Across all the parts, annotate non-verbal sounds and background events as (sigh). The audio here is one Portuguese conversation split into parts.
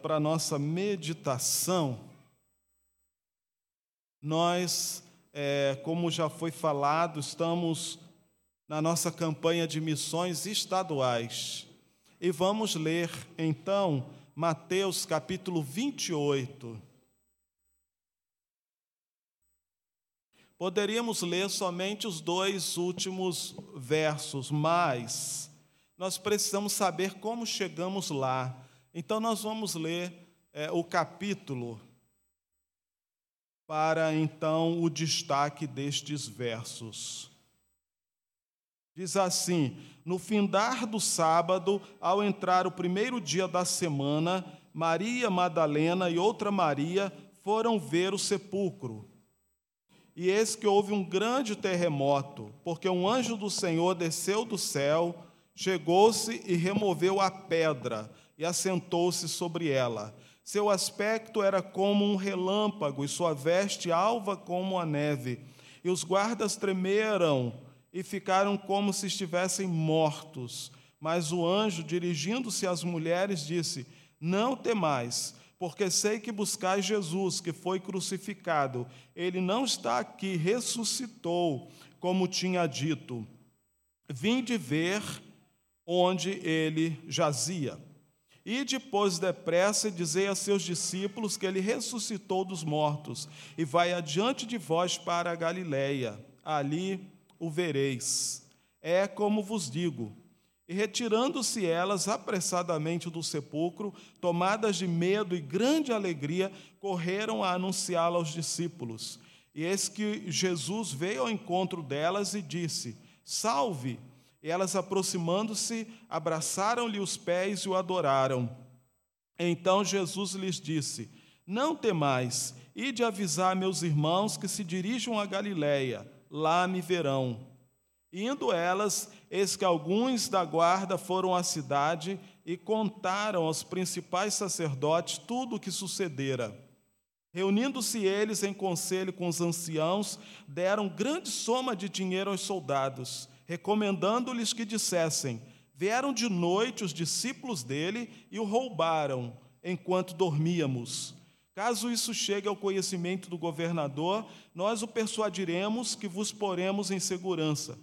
para nossa meditação, nós, é, como já foi falado, estamos na nossa campanha de missões estaduais. E vamos ler então Mateus capítulo 28. Poderíamos ler somente os dois últimos versos, mas nós precisamos saber como chegamos lá. Então, nós vamos ler é, o capítulo para então o destaque destes versos. Diz assim: No findar do sábado, ao entrar o primeiro dia da semana, Maria Madalena e outra Maria foram ver o sepulcro. E eis que houve um grande terremoto, porque um anjo do Senhor desceu do céu, chegou-se e removeu a pedra e assentou-se sobre ela. Seu aspecto era como um relâmpago e sua veste alva como a neve. E os guardas tremeram e ficaram como se estivessem mortos. Mas o anjo, dirigindo-se às mulheres, disse: Não temais, porque sei que buscais Jesus, que foi crucificado. Ele não está aqui, ressuscitou, como tinha dito. Vinde ver onde ele jazia. E depois depressa dizei a seus discípulos que ele ressuscitou dos mortos e vai adiante de vós para a Galiléia. Ali o vereis. É como vos digo. E retirando-se elas apressadamente do sepulcro, tomadas de medo e grande alegria, correram a anunciá-la aos discípulos. E eis que Jesus veio ao encontro delas e disse: Salve! E elas, aproximando-se, abraçaram-lhe os pés e o adoraram. Então Jesus lhes disse: Não temais, ide avisar meus irmãos que se dirijam a Galiléia, lá me verão. Indo elas, eis que alguns da guarda foram à cidade e contaram aos principais sacerdotes tudo o que sucedera. Reunindo-se eles em conselho com os anciãos, deram grande soma de dinheiro aos soldados recomendando-lhes que dissessem: Vieram de noite os discípulos dele e o roubaram enquanto dormíamos. Caso isso chegue ao conhecimento do governador, nós o persuadiremos que vos poremos em segurança.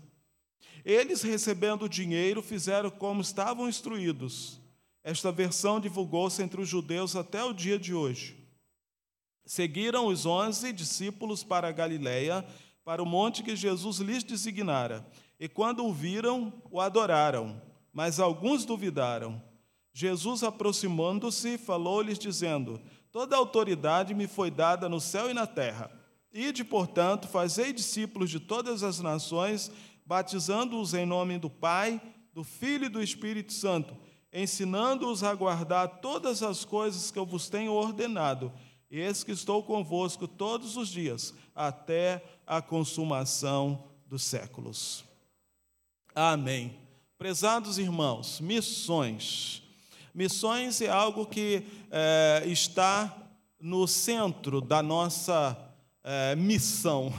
Eles, recebendo o dinheiro, fizeram como estavam instruídos. Esta versão divulgou-se entre os judeus até o dia de hoje. Seguiram os onze discípulos para a Galiléia, para o monte que Jesus lhes designara. E quando o viram, o adoraram, mas alguns duvidaram. Jesus, aproximando-se, falou-lhes, dizendo: Toda autoridade me foi dada no céu e na terra. Ide, portanto, fazei discípulos de todas as nações, batizando-os em nome do Pai, do Filho e do Espírito Santo, ensinando-os a guardar todas as coisas que eu vos tenho ordenado. Eis que estou convosco todos os dias, até a consumação dos séculos. Amém. Prezados irmãos, missões. Missões é algo que é, está no centro da nossa é, missão.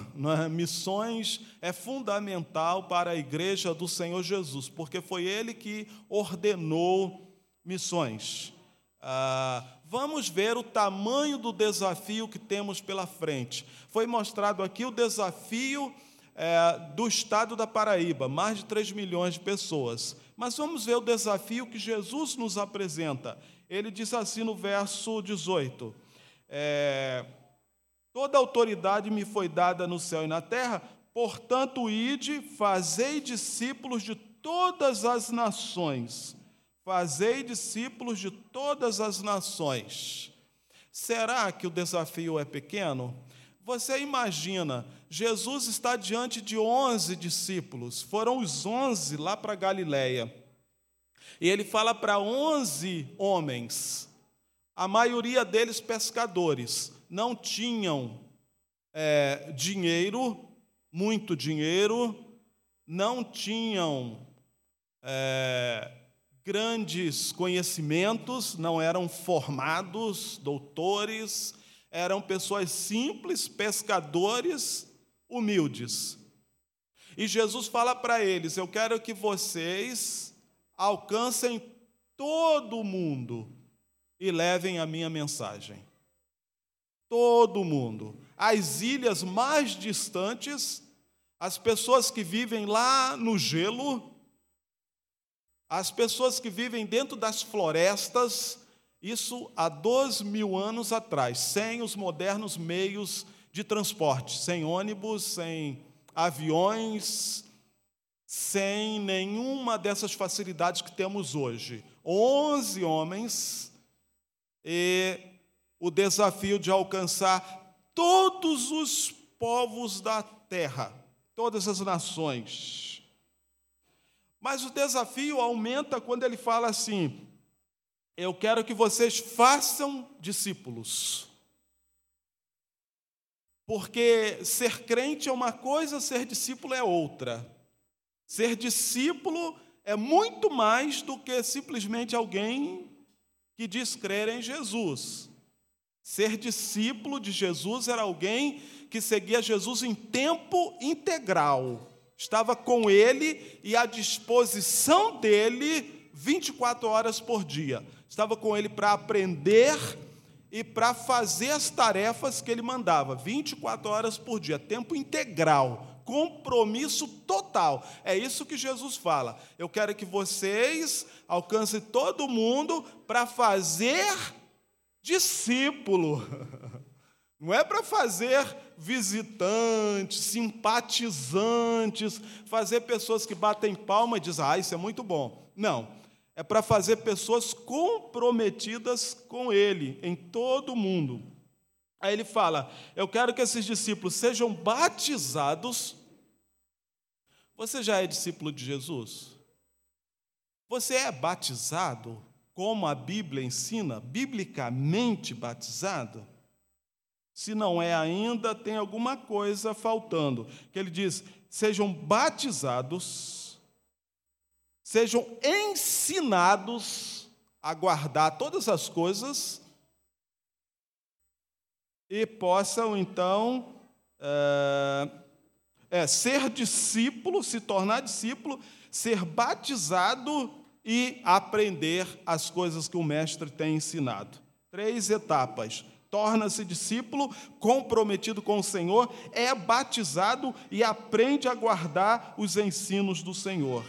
É? Missões é fundamental para a igreja do Senhor Jesus, porque foi Ele que ordenou missões. Ah, vamos ver o tamanho do desafio que temos pela frente. Foi mostrado aqui o desafio é, do estado da Paraíba, mais de 3 milhões de pessoas. Mas vamos ver o desafio que Jesus nos apresenta. Ele diz assim no verso 18: é, Toda autoridade me foi dada no céu e na terra, portanto, ide, fazei discípulos de todas as nações. Fazei discípulos de todas as nações. Será que o desafio é pequeno? Você imagina, Jesus está diante de onze discípulos, foram os onze lá para Galiléia. E ele fala para onze homens, a maioria deles pescadores, não tinham é, dinheiro, muito dinheiro, não tinham é, grandes conhecimentos, não eram formados, doutores, eram pessoas simples, pescadores, humildes. E Jesus fala para eles: Eu quero que vocês alcancem todo mundo e levem a minha mensagem. Todo mundo. As ilhas mais distantes, as pessoas que vivem lá no gelo, as pessoas que vivem dentro das florestas, isso há dois mil anos atrás, sem os modernos meios de transporte, sem ônibus, sem aviões, sem nenhuma dessas facilidades que temos hoje. Onze homens e o desafio de alcançar todos os povos da terra, todas as nações. Mas o desafio aumenta quando ele fala assim: Eu quero que vocês façam discípulos. Porque ser crente é uma coisa, ser discípulo é outra. Ser discípulo é muito mais do que simplesmente alguém que diz crer em Jesus. Ser discípulo de Jesus era alguém que seguia Jesus em tempo integral. Estava com ele e à disposição dele 24 horas por dia. Estava com ele para aprender e para fazer as tarefas que ele mandava, 24 horas por dia, tempo integral compromisso total. É isso que Jesus fala. Eu quero que vocês alcancem todo mundo para fazer discípulo. (laughs) Não é para fazer visitantes, simpatizantes, fazer pessoas que batem palma e dizem, ah, isso é muito bom. Não. É para fazer pessoas comprometidas com Ele, em todo o mundo. Aí ele fala: Eu quero que esses discípulos sejam batizados. Você já é discípulo de Jesus? Você é batizado como a Bíblia ensina, biblicamente batizado? Se não é ainda, tem alguma coisa faltando. Que ele diz: sejam batizados, sejam ensinados a guardar todas as coisas e possam então é, é, ser discípulo, se tornar discípulo, ser batizado e aprender as coisas que o Mestre tem ensinado. Três etapas. Torna-se discípulo, comprometido com o Senhor, é batizado e aprende a guardar os ensinos do Senhor.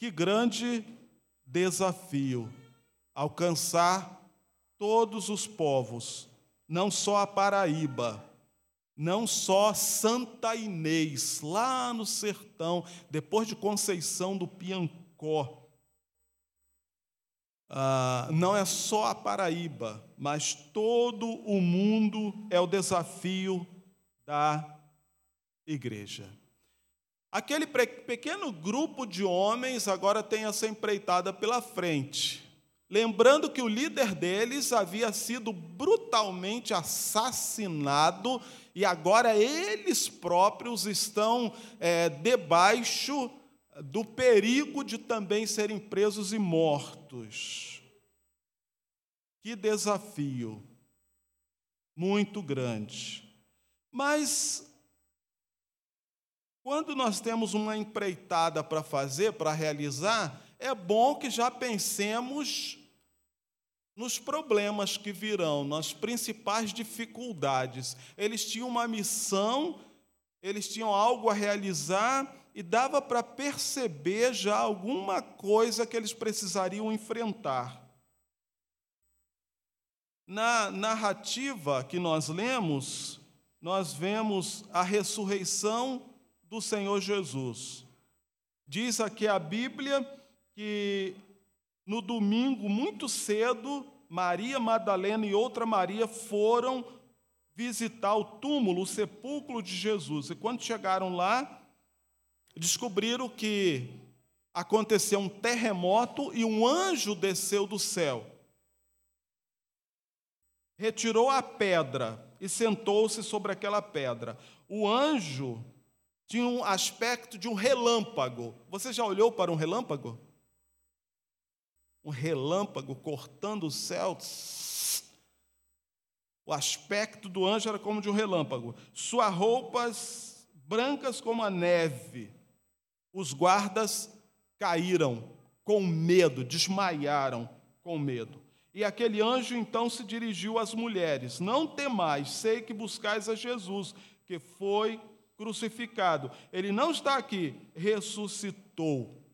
Que grande desafio alcançar todos os povos, não só a Paraíba, não só Santa Inês, lá no sertão, depois de Conceição do Piancó. Ah, não é só a Paraíba, mas todo o mundo é o desafio da igreja. Aquele pequeno grupo de homens agora tem essa empreitada pela frente. Lembrando que o líder deles havia sido brutalmente assassinado e agora eles próprios estão é, debaixo do perigo de também serem presos e mortos. Que desafio muito grande. Mas quando nós temos uma empreitada para fazer, para realizar, é bom que já pensemos nos problemas que virão, nas principais dificuldades. Eles tinham uma missão, eles tinham algo a realizar e dava para perceber já alguma coisa que eles precisariam enfrentar. Na narrativa que nós lemos, nós vemos a ressurreição do Senhor Jesus. Diz aqui a Bíblia que no domingo, muito cedo, Maria Madalena e outra Maria foram visitar o túmulo, o sepulcro de Jesus. E quando chegaram lá, descobriram que aconteceu um terremoto e um anjo desceu do céu. Retirou a pedra e sentou-se sobre aquela pedra. O anjo tinha um aspecto de um relâmpago. Você já olhou para um relâmpago? um relâmpago cortando o céu. O aspecto do anjo era como de um relâmpago. Suas roupas brancas como a neve. Os guardas caíram com medo, desmaiaram com medo. E aquele anjo então se dirigiu às mulheres: Não temais, sei que buscais a Jesus, que foi crucificado. Ele não está aqui, ressuscitou.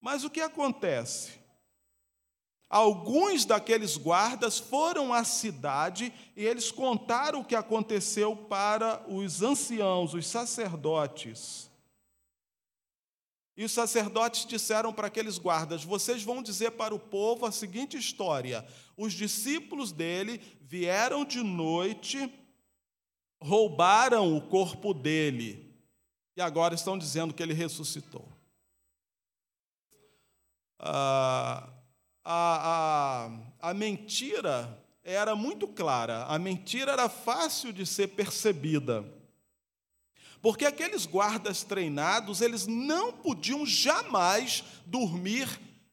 Mas o que acontece? Alguns daqueles guardas foram à cidade e eles contaram o que aconteceu para os anciãos, os sacerdotes. E os sacerdotes disseram para aqueles guardas: Vocês vão dizer para o povo a seguinte história: os discípulos dele vieram de noite, roubaram o corpo dele, e agora estão dizendo que ele ressuscitou. Ah, a, a, a mentira era muito clara, a mentira era fácil de ser percebida. Porque aqueles guardas treinados, eles não podiam jamais dormir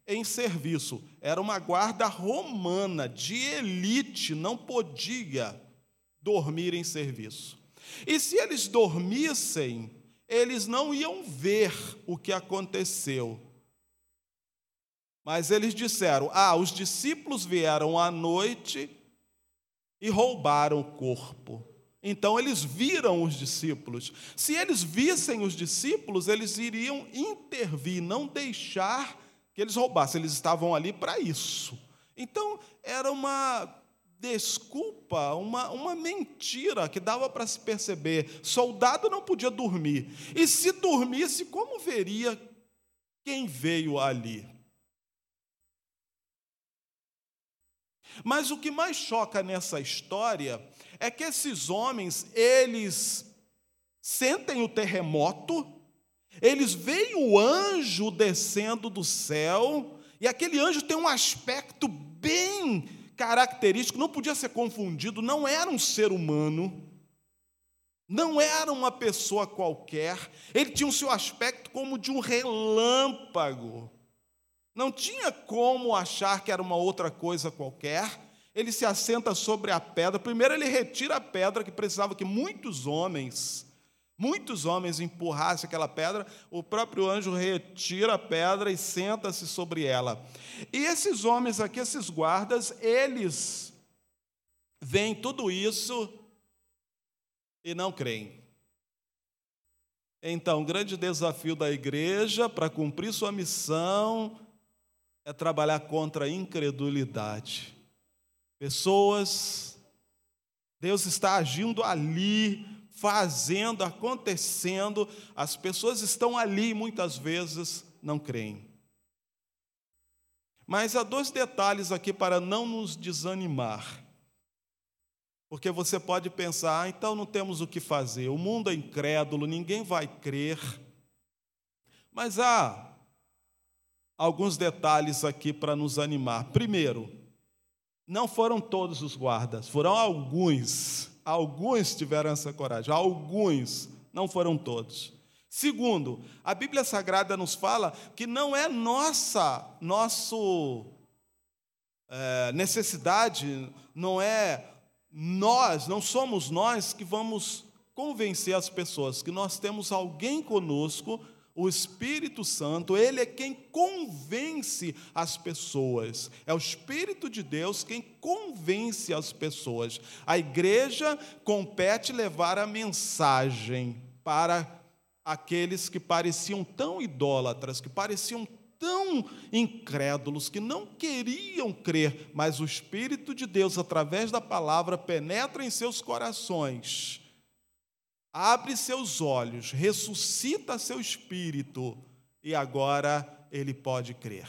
em serviço. Era uma guarda romana, de elite, não podia dormir em serviço. E se eles dormissem, eles não iam ver o que aconteceu. Mas eles disseram: Ah, os discípulos vieram à noite e roubaram o corpo. Então eles viram os discípulos. Se eles vissem os discípulos, eles iriam intervir, não deixar que eles roubassem. Eles estavam ali para isso. Então era uma desculpa, uma, uma mentira que dava para se perceber. Soldado não podia dormir. E se dormisse, como veria quem veio ali? Mas o que mais choca nessa história é que esses homens, eles sentem o terremoto, eles veem o anjo descendo do céu, e aquele anjo tem um aspecto bem característico, não podia ser confundido, não era um ser humano, não era uma pessoa qualquer, ele tinha o seu aspecto como de um relâmpago. Não tinha como achar que era uma outra coisa qualquer. Ele se assenta sobre a pedra. Primeiro, ele retira a pedra, que precisava que muitos homens, muitos homens empurrassem aquela pedra. O próprio anjo retira a pedra e senta-se sobre ela. E esses homens aqui, esses guardas, eles veem tudo isso e não creem. Então, o grande desafio da igreja para cumprir sua missão é trabalhar contra a incredulidade. Pessoas, Deus está agindo ali, fazendo, acontecendo, as pessoas estão ali e muitas vezes não creem. Mas há dois detalhes aqui para não nos desanimar. Porque você pode pensar, ah, então não temos o que fazer, o mundo é incrédulo, ninguém vai crer. Mas há alguns detalhes aqui para nos animar. Primeiro, não foram todos os guardas, foram alguns. Alguns tiveram essa coragem, alguns, não foram todos. Segundo, a Bíblia Sagrada nos fala que não é nossa, nosso é, necessidade, não é nós, não somos nós que vamos convencer as pessoas, que nós temos alguém conosco o Espírito Santo, ele é quem convence as pessoas. É o Espírito de Deus quem convence as pessoas. A igreja compete levar a mensagem para aqueles que pareciam tão idólatras, que pareciam tão incrédulos, que não queriam crer, mas o Espírito de Deus, através da palavra, penetra em seus corações abre seus olhos, ressuscita seu espírito e agora ele pode crer.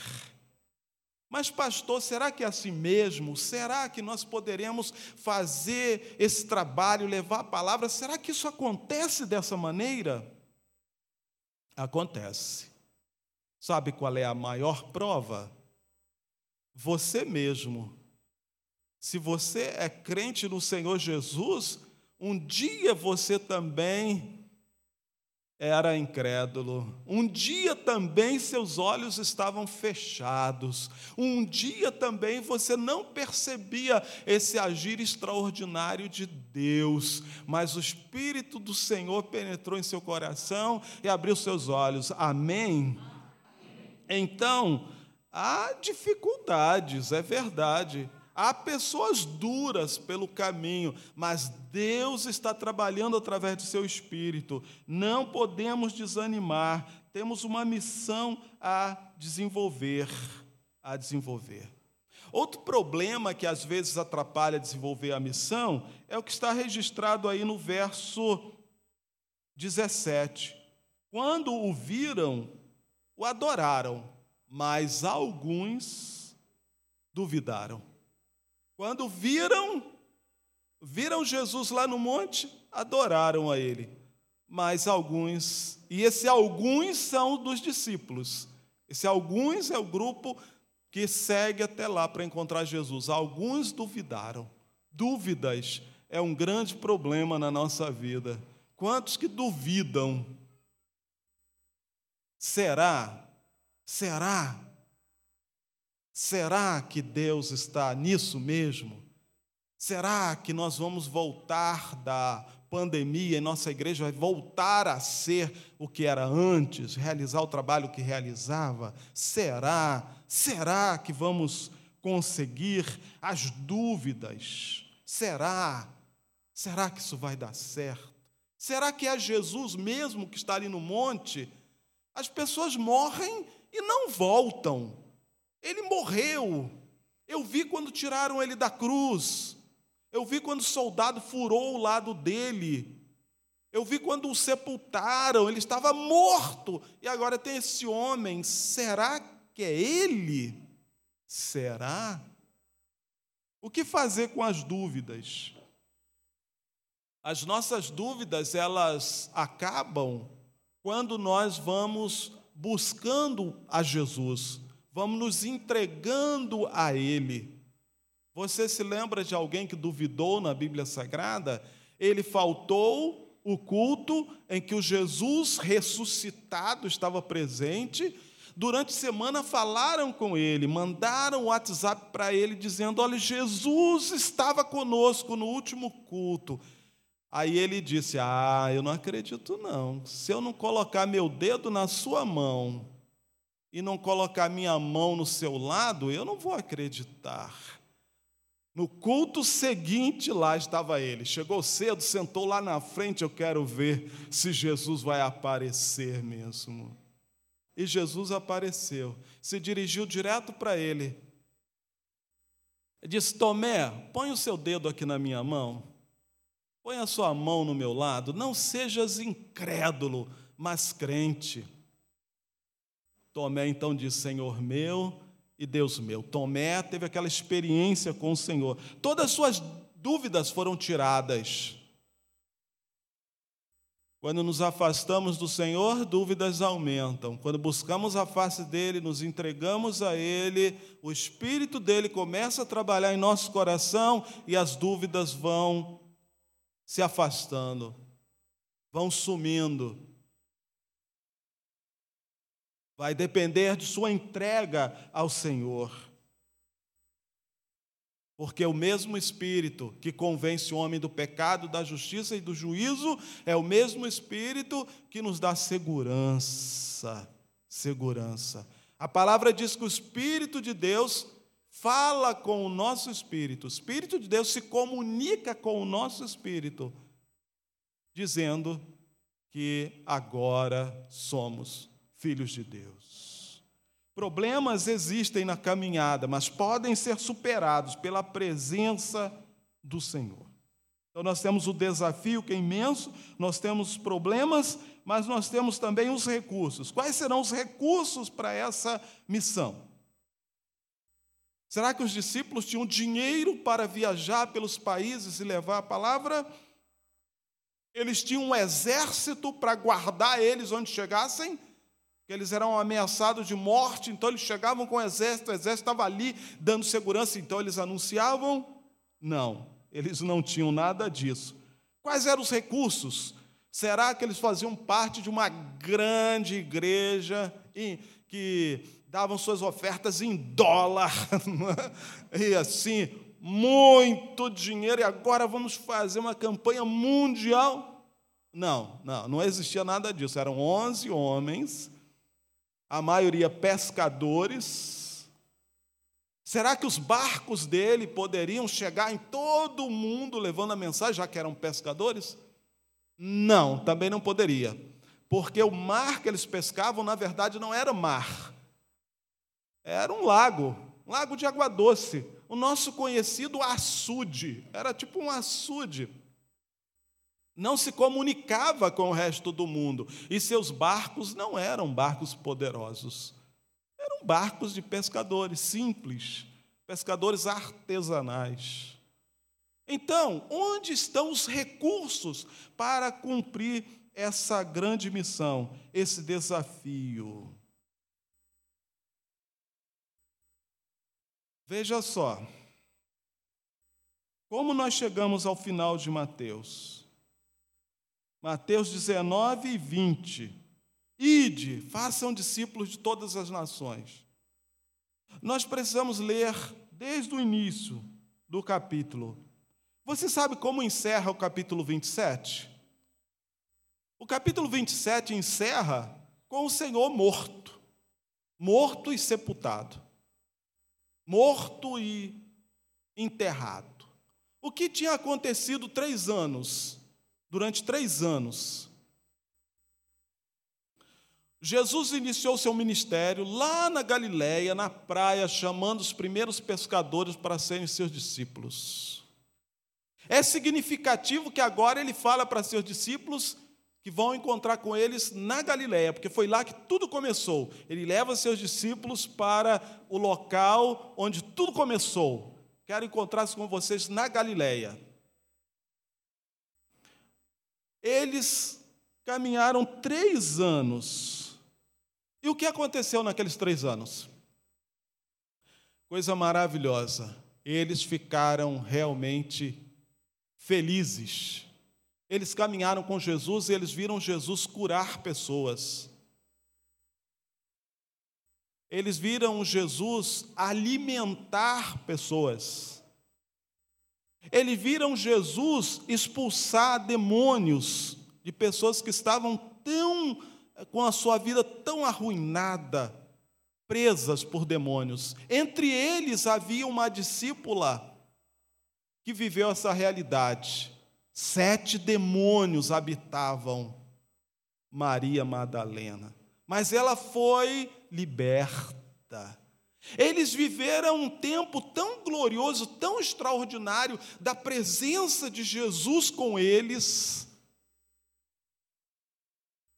Mas, pastor, será que é assim mesmo? Será que nós poderemos fazer esse trabalho, levar a palavra? Será que isso acontece dessa maneira? Acontece. Sabe qual é a maior prova? Você mesmo. Se você é crente no Senhor Jesus, um dia você também era incrédulo. Um dia também seus olhos estavam fechados. Um dia também você não percebia esse agir extraordinário de Deus, mas o Espírito do Senhor penetrou em seu coração e abriu seus olhos. Amém? Então, Há dificuldades, é verdade. Há pessoas duras pelo caminho, mas Deus está trabalhando através do seu espírito. Não podemos desanimar. Temos uma missão a desenvolver, a desenvolver. Outro problema que às vezes atrapalha desenvolver a missão é o que está registrado aí no verso 17. Quando o viram, o adoraram, mas alguns duvidaram. Quando viram, viram Jesus lá no monte, adoraram a ele. Mas alguns, e esse alguns são dos discípulos. Esse alguns é o grupo que segue até lá para encontrar Jesus. Alguns duvidaram. Dúvidas é um grande problema na nossa vida. Quantos que duvidam? Será? Será Será que Deus está nisso mesmo? Será que nós vamos voltar da pandemia e nossa igreja vai voltar a ser o que era antes, realizar o trabalho que realizava? Será? Será que vamos conseguir as dúvidas? Será? Será que isso vai dar certo? Será que é Jesus mesmo que está ali no monte? As pessoas morrem e não voltam. Ele morreu. Eu vi quando tiraram ele da cruz. Eu vi quando o soldado furou o lado dele. Eu vi quando o sepultaram, ele estava morto. E agora tem esse homem. Será que é ele? Será? O que fazer com as dúvidas? As nossas dúvidas, elas acabam quando nós vamos buscando a Jesus vamos nos entregando a Ele. Você se lembra de alguém que duvidou na Bíblia Sagrada? Ele faltou o culto em que o Jesus ressuscitado estava presente. Durante a semana falaram com ele, mandaram o WhatsApp para ele dizendo: Olha, Jesus estava conosco no último culto. Aí ele disse: Ah, eu não acredito não. Se eu não colocar meu dedo na sua mão e não colocar minha mão no seu lado, eu não vou acreditar. No culto seguinte, lá estava ele. Chegou cedo, sentou lá na frente. Eu quero ver se Jesus vai aparecer mesmo. E Jesus apareceu, se dirigiu direto para ele. Disse: Tomé, põe o seu dedo aqui na minha mão. Põe a sua mão no meu lado. Não sejas incrédulo, mas crente. Tomé então disse: Senhor meu e Deus meu. Tomé teve aquela experiência com o Senhor. Todas as suas dúvidas foram tiradas. Quando nos afastamos do Senhor, dúvidas aumentam. Quando buscamos a face dele, nos entregamos a ele, o Espírito dele começa a trabalhar em nosso coração e as dúvidas vão se afastando, vão sumindo. Vai depender de sua entrega ao Senhor. Porque o mesmo Espírito que convence o homem do pecado, da justiça e do juízo, é o mesmo Espírito que nos dá segurança. Segurança. A palavra diz que o Espírito de Deus fala com o nosso espírito. O Espírito de Deus se comunica com o nosso espírito, dizendo que agora somos filhos de Deus. Problemas existem na caminhada, mas podem ser superados pela presença do Senhor. Então, nós temos o desafio que é imenso, nós temos problemas, mas nós temos também os recursos. Quais serão os recursos para essa missão? Será que os discípulos tinham dinheiro para viajar pelos países e levar a palavra? Eles tinham um exército para guardar eles onde chegassem? Que eles eram ameaçados de morte, então eles chegavam com o exército, o exército estava ali dando segurança, então eles anunciavam? Não, eles não tinham nada disso. Quais eram os recursos? Será que eles faziam parte de uma grande igreja que davam suas ofertas em dólar (laughs) e assim, muito dinheiro, e agora vamos fazer uma campanha mundial? Não, não, não existia nada disso. Eram 11 homens a maioria pescadores, Será que os barcos dele poderiam chegar em todo o mundo levando a mensagem, já que eram pescadores? Não, também não poderia. Porque o mar que eles pescavam, na verdade, não era mar. Era um lago, um lago de água doce. O nosso conhecido açude. Era tipo um açude. Não se comunicava com o resto do mundo. E seus barcos não eram barcos poderosos. Eram barcos de pescadores simples, pescadores artesanais. Então, onde estão os recursos para cumprir essa grande missão, esse desafio? Veja só, como nós chegamos ao final de Mateus? Mateus 19 e 20. Ide, façam discípulos de todas as nações. Nós precisamos ler desde o início do capítulo. Você sabe como encerra o capítulo 27? O capítulo 27 encerra com o Senhor morto, morto e sepultado, morto e enterrado. O que tinha acontecido três anos, durante três anos, Jesus iniciou seu ministério lá na Galiléia, na praia, chamando os primeiros pescadores para serem seus discípulos. É significativo que agora ele fala para seus discípulos que vão encontrar com eles na Galiléia, porque foi lá que tudo começou. Ele leva seus discípulos para o local onde tudo começou. Quero encontrar-se com vocês na Galiléia. Eles caminharam três anos e o que aconteceu naqueles três anos? Coisa maravilhosa. Eles ficaram realmente felizes. Eles caminharam com Jesus e eles viram Jesus curar pessoas. Eles viram Jesus alimentar pessoas. Eles viram Jesus expulsar demônios de pessoas que estavam tão com a sua vida tão arruinada, presas por demônios. Entre eles havia uma discípula que viveu essa realidade. Sete demônios habitavam Maria Madalena, mas ela foi liberta. Eles viveram um tempo tão glorioso, tão extraordinário, da presença de Jesus com eles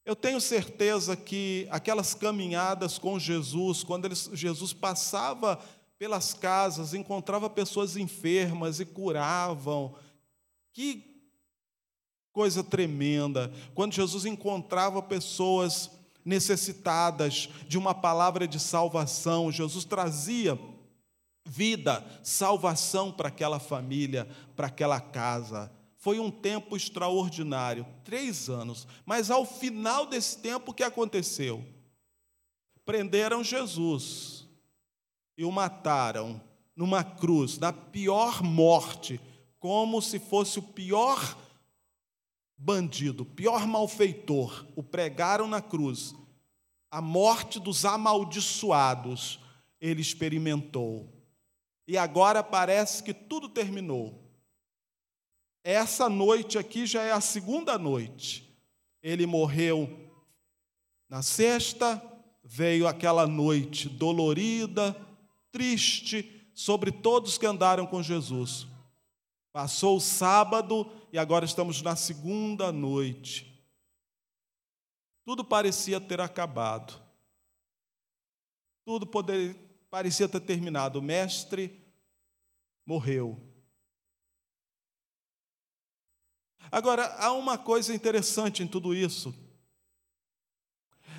eu tenho certeza que aquelas caminhadas com Jesus, quando eles, Jesus passava pelas casas, encontrava pessoas enfermas e curavam, que coisa tremenda. Quando Jesus encontrava pessoas necessitadas de uma palavra de salvação, Jesus trazia vida, salvação para aquela família, para aquela casa. Foi um tempo extraordinário, três anos. Mas ao final desse tempo, o que aconteceu? Prenderam Jesus e o mataram numa cruz, na pior morte, como se fosse o pior bandido, pior malfeitor. O pregaram na cruz. A morte dos amaldiçoados ele experimentou. E agora parece que tudo terminou. Essa noite aqui já é a segunda noite. Ele morreu na sexta, veio aquela noite dolorida, triste, sobre todos que andaram com Jesus. Passou o sábado e agora estamos na segunda noite. Tudo parecia ter acabado. Tudo poder, parecia ter terminado. O mestre morreu. Agora, há uma coisa interessante em tudo isso.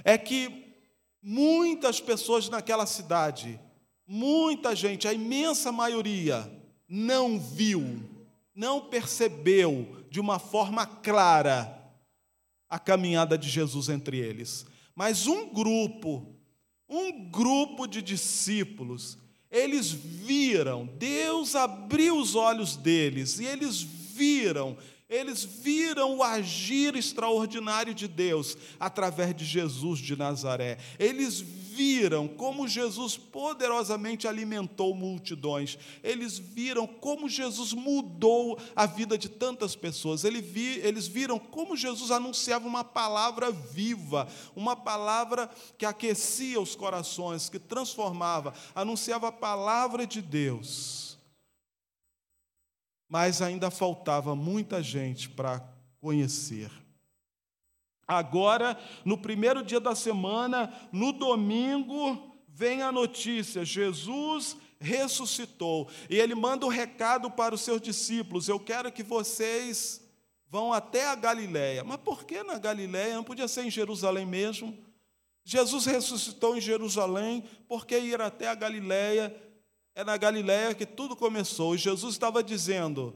É que muitas pessoas naquela cidade, muita gente, a imensa maioria, não viu, não percebeu de uma forma clara a caminhada de Jesus entre eles. Mas um grupo, um grupo de discípulos, eles viram, Deus abriu os olhos deles e eles viram eles viram o agir extraordinário de Deus através de Jesus de Nazaré. Eles viram como Jesus poderosamente alimentou multidões, eles viram como Jesus mudou a vida de tantas pessoas, eles viram como Jesus anunciava uma palavra viva, uma palavra que aquecia os corações, que transformava, anunciava a palavra de Deus. Mas ainda faltava muita gente para conhecer. Agora, no primeiro dia da semana, no domingo, vem a notícia: Jesus ressuscitou. E ele manda um recado para os seus discípulos: Eu quero que vocês vão até a Galiléia. Mas por que na Galiléia? Não podia ser em Jerusalém mesmo? Jesus ressuscitou em Jerusalém, por que ir até a Galiléia? É na Galiléia que tudo começou. E Jesus estava dizendo: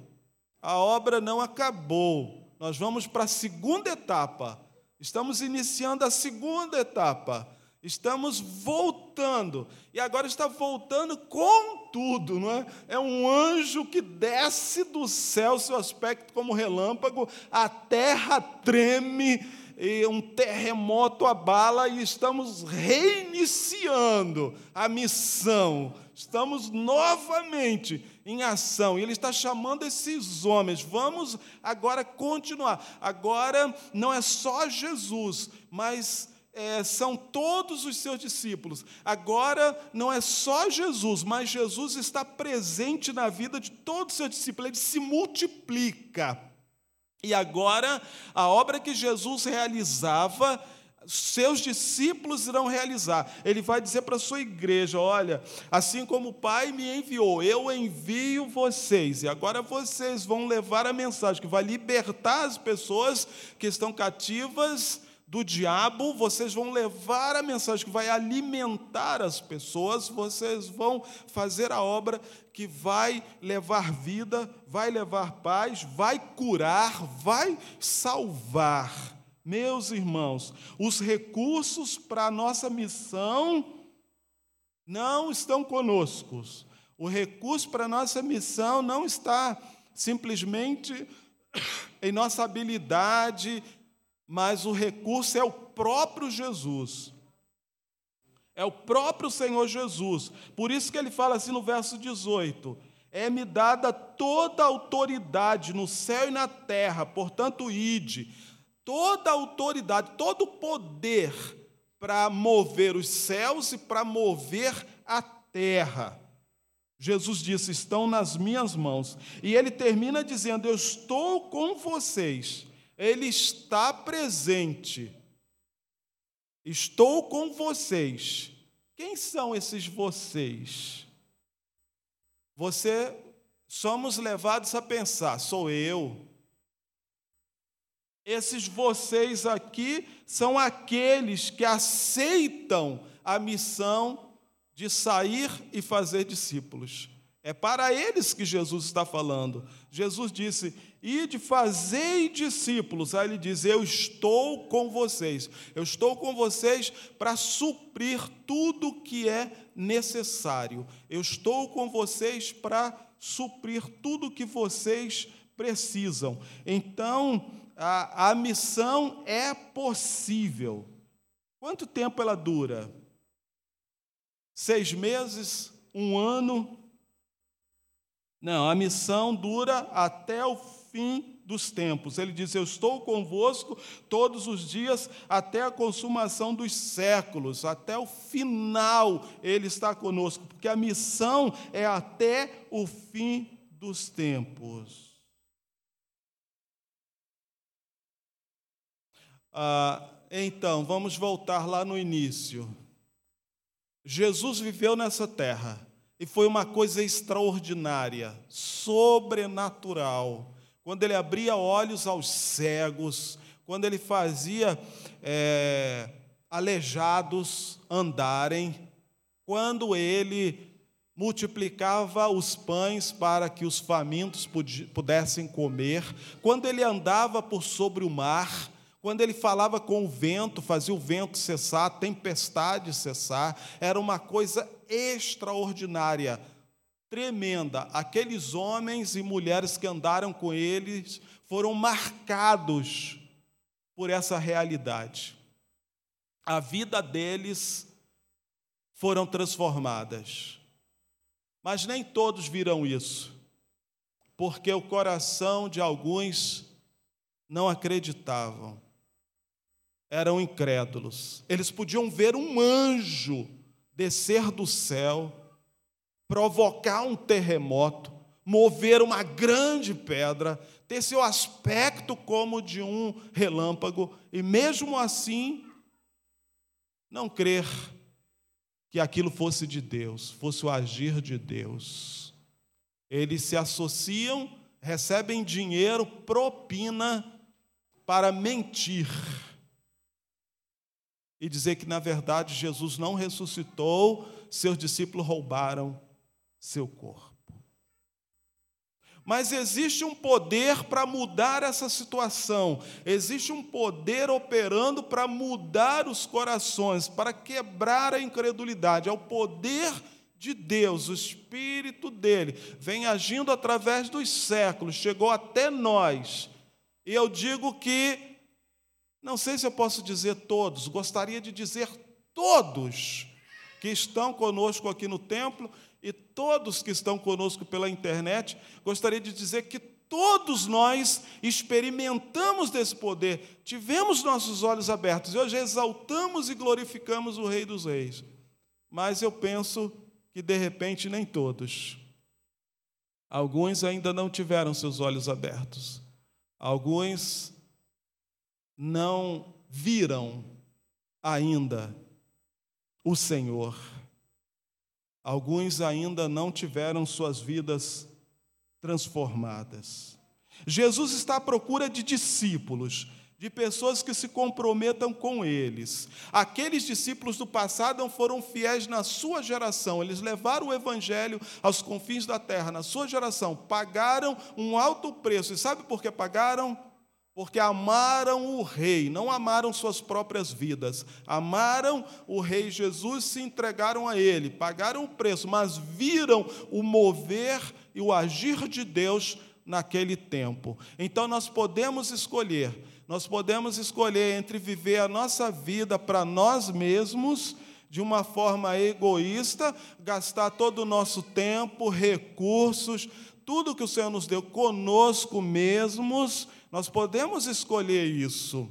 a obra não acabou. Nós vamos para a segunda etapa. Estamos iniciando a segunda etapa. Estamos voltando. E agora está voltando com tudo, não é? É um anjo que desce do céu, seu aspecto como relâmpago, a terra treme e um terremoto abala e estamos reiniciando a missão. Estamos novamente em ação. E ele está chamando esses homens. Vamos agora continuar. Agora não é só Jesus, mas é, são todos os seus discípulos. Agora não é só Jesus, mas Jesus está presente na vida de todos os seus discípulos. Ele se multiplica. E agora, a obra que Jesus realizava seus discípulos irão realizar. Ele vai dizer para a sua igreja: olha, assim como o Pai me enviou, eu envio vocês, e agora vocês vão levar a mensagem que vai libertar as pessoas que estão cativas do diabo, vocês vão levar a mensagem que vai alimentar as pessoas, vocês vão fazer a obra que vai levar vida, vai levar paz, vai curar, vai salvar. Meus irmãos, os recursos para a nossa missão não estão conosco. O recurso para a nossa missão não está simplesmente em nossa habilidade, mas o recurso é o próprio Jesus. É o próprio Senhor Jesus. Por isso que ele fala assim no verso 18: É-me dada toda a autoridade no céu e na terra, portanto, ide toda a autoridade, todo o poder para mover os céus e para mover a terra. Jesus disse: Estão nas minhas mãos. E ele termina dizendo: Eu estou com vocês. Ele está presente. Estou com vocês. Quem são esses vocês? Você somos levados a pensar: sou eu, esses vocês aqui são aqueles que aceitam a missão de sair e fazer discípulos. É para eles que Jesus está falando. Jesus disse: Ide, fazei discípulos. Aí ele diz: Eu estou com vocês. Eu estou com vocês para suprir tudo que é necessário. Eu estou com vocês para suprir tudo que vocês precisam. Então, a, a missão é possível. Quanto tempo ela dura? Seis meses? Um ano? Não, a missão dura até o fim dos tempos. Ele diz: Eu estou convosco todos os dias até a consumação dos séculos, até o final ele está conosco, porque a missão é até o fim dos tempos. Ah, então, vamos voltar lá no início. Jesus viveu nessa terra e foi uma coisa extraordinária, sobrenatural. Quando ele abria olhos aos cegos, quando ele fazia é, aleijados andarem, quando ele multiplicava os pães para que os famintos pudessem comer, quando ele andava por sobre o mar, quando ele falava com o vento, fazia o vento cessar, a tempestade cessar, era uma coisa extraordinária, tremenda. Aqueles homens e mulheres que andaram com eles foram marcados por essa realidade. A vida deles foram transformadas. Mas nem todos viram isso, porque o coração de alguns não acreditavam, eram incrédulos. Eles podiam ver um anjo descer do céu, provocar um terremoto, mover uma grande pedra, ter seu aspecto como de um relâmpago, e mesmo assim não crer que aquilo fosse de Deus, fosse o agir de Deus. Eles se associam, recebem dinheiro, propina para mentir e dizer que, na verdade, Jesus não ressuscitou, seus discípulos roubaram seu corpo. Mas existe um poder para mudar essa situação, existe um poder operando para mudar os corações, para quebrar a incredulidade. É o poder de Deus, o Espírito dele, vem agindo através dos séculos, chegou até nós. E eu digo que, não sei se eu posso dizer todos, gostaria de dizer todos que estão conosco aqui no templo e todos que estão conosco pela internet, gostaria de dizer que todos nós experimentamos desse poder, tivemos nossos olhos abertos e hoje exaltamos e glorificamos o Rei dos Reis. Mas eu penso que de repente nem todos. Alguns ainda não tiveram seus olhos abertos. Alguns não viram ainda o Senhor. Alguns ainda não tiveram suas vidas transformadas. Jesus está à procura de discípulos, de pessoas que se comprometam com eles. Aqueles discípulos do passado foram fiéis na sua geração, eles levaram o evangelho aos confins da terra, na sua geração, pagaram um alto preço. E sabe por que pagaram? Porque amaram o Rei, não amaram suas próprias vidas, amaram o Rei Jesus, se entregaram a Ele, pagaram o preço, mas viram o mover e o agir de Deus naquele tempo. Então nós podemos escolher, nós podemos escolher entre viver a nossa vida para nós mesmos, de uma forma egoísta, gastar todo o nosso tempo, recursos, tudo que o Senhor nos deu conosco mesmos nós podemos escolher isso.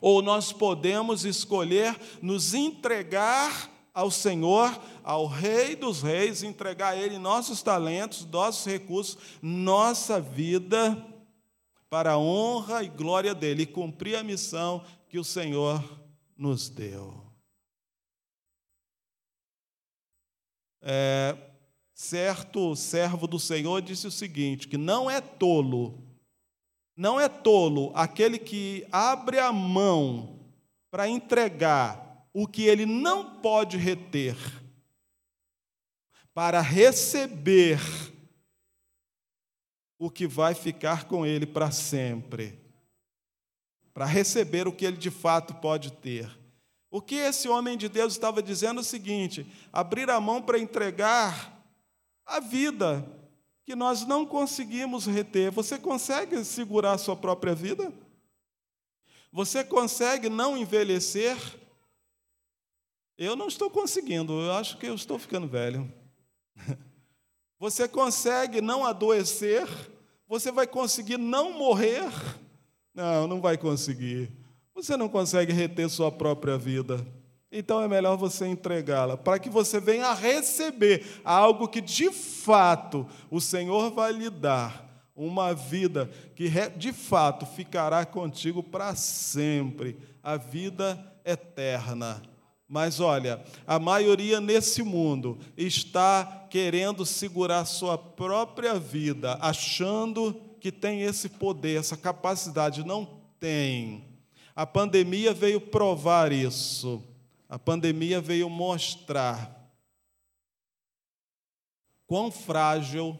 Ou nós podemos escolher nos entregar ao Senhor, ao Rei dos Reis, entregar a Ele nossos talentos, nossos recursos, nossa vida, para a honra e glória dEle, e cumprir a missão que o Senhor nos deu. É, certo servo do Senhor disse o seguinte: que não é tolo não é tolo aquele que abre a mão para entregar o que ele não pode reter, para receber o que vai ficar com ele para sempre, para receber o que ele de fato pode ter. O que esse homem de Deus estava dizendo é o seguinte: abrir a mão para entregar a vida, que nós não conseguimos reter. Você consegue segurar a sua própria vida? Você consegue não envelhecer? Eu não estou conseguindo, eu acho que eu estou ficando velho. (laughs) Você consegue não adoecer? Você vai conseguir não morrer? Não, não vai conseguir. Você não consegue reter sua própria vida. Então é melhor você entregá-la, para que você venha a receber algo que de fato o Senhor vai lhe dar, uma vida que de fato ficará contigo para sempre, a vida eterna. Mas olha, a maioria nesse mundo está querendo segurar sua própria vida, achando que tem esse poder, essa capacidade. Não tem. A pandemia veio provar isso. A pandemia veio mostrar quão frágil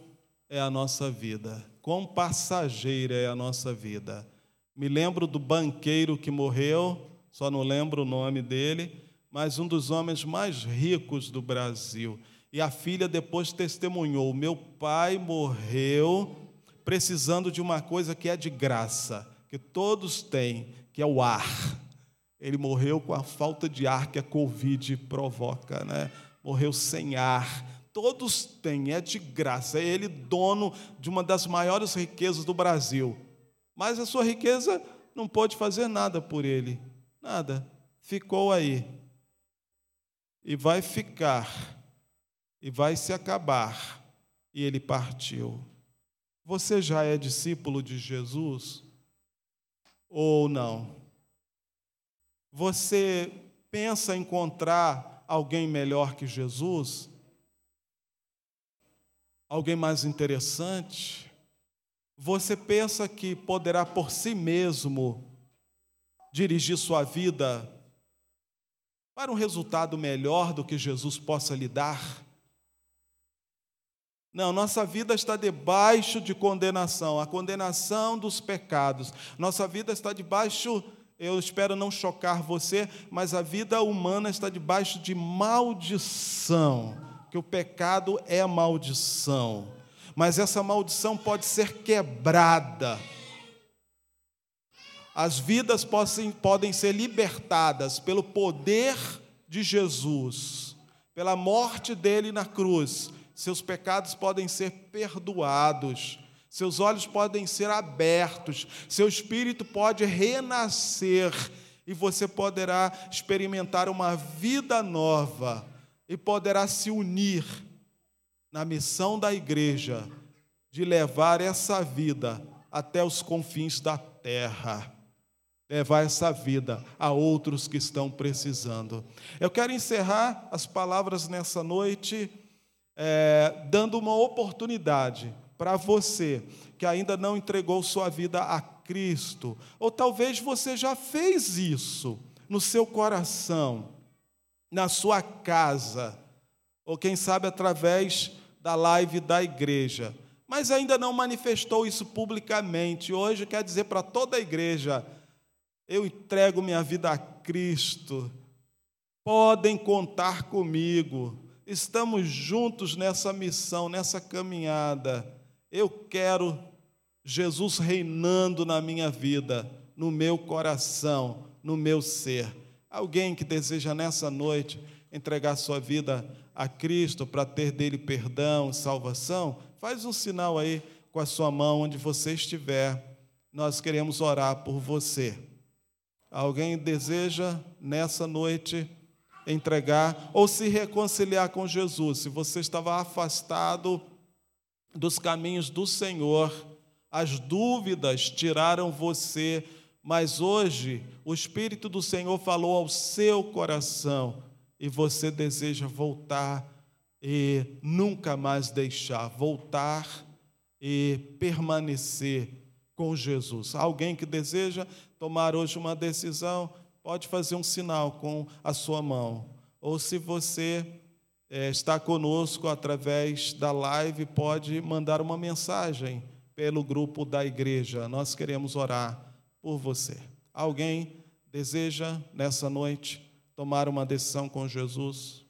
é a nossa vida, quão passageira é a nossa vida. Me lembro do banqueiro que morreu, só não lembro o nome dele, mas um dos homens mais ricos do Brasil. E a filha depois testemunhou: meu pai morreu precisando de uma coisa que é de graça, que todos têm, que é o ar. Ele morreu com a falta de ar que a Covid provoca, né? Morreu sem ar. Todos têm, é de graça. É ele dono de uma das maiores riquezas do Brasil. Mas a sua riqueza não pôde fazer nada por ele. Nada. Ficou aí. E vai ficar. E vai se acabar. E ele partiu. Você já é discípulo de Jesus? Ou não? Você pensa encontrar alguém melhor que Jesus? Alguém mais interessante? Você pensa que poderá por si mesmo dirigir sua vida para um resultado melhor do que Jesus possa lhe dar? Não, nossa vida está debaixo de condenação, a condenação dos pecados. Nossa vida está debaixo, eu espero não chocar você, mas a vida humana está debaixo de maldição, que o pecado é maldição. Mas essa maldição pode ser quebrada. As vidas podem, podem ser libertadas pelo poder de Jesus, pela morte dele na cruz seus pecados podem ser perdoados, seus olhos podem ser abertos, seu espírito pode renascer e você poderá experimentar uma vida nova e poderá se unir na missão da igreja de levar essa vida até os confins da terra. Levar essa vida a outros que estão precisando. Eu quero encerrar as palavras nessa noite é, dando uma oportunidade para você que ainda não entregou sua vida a Cristo, ou talvez você já fez isso no seu coração, na sua casa, ou quem sabe através da live da igreja, mas ainda não manifestou isso publicamente. Hoje quer dizer para toda a igreja: eu entrego minha vida a Cristo, podem contar comigo estamos juntos nessa missão, nessa caminhada. Eu quero Jesus reinando na minha vida, no meu coração, no meu ser. Alguém que deseja nessa noite entregar sua vida a Cristo para ter dele perdão, salvação, faz um sinal aí com a sua mão onde você estiver. Nós queremos orar por você. Alguém deseja nessa noite entregar ou se reconciliar com Jesus. Se você estava afastado dos caminhos do Senhor, as dúvidas tiraram você, mas hoje o Espírito do Senhor falou ao seu coração e você deseja voltar e nunca mais deixar, voltar e permanecer com Jesus. Alguém que deseja tomar hoje uma decisão, pode fazer um sinal com a sua mão. Ou se você é, está conosco através da live, pode mandar uma mensagem pelo grupo da igreja. Nós queremos orar por você. Alguém deseja nessa noite tomar uma decisão com Jesus?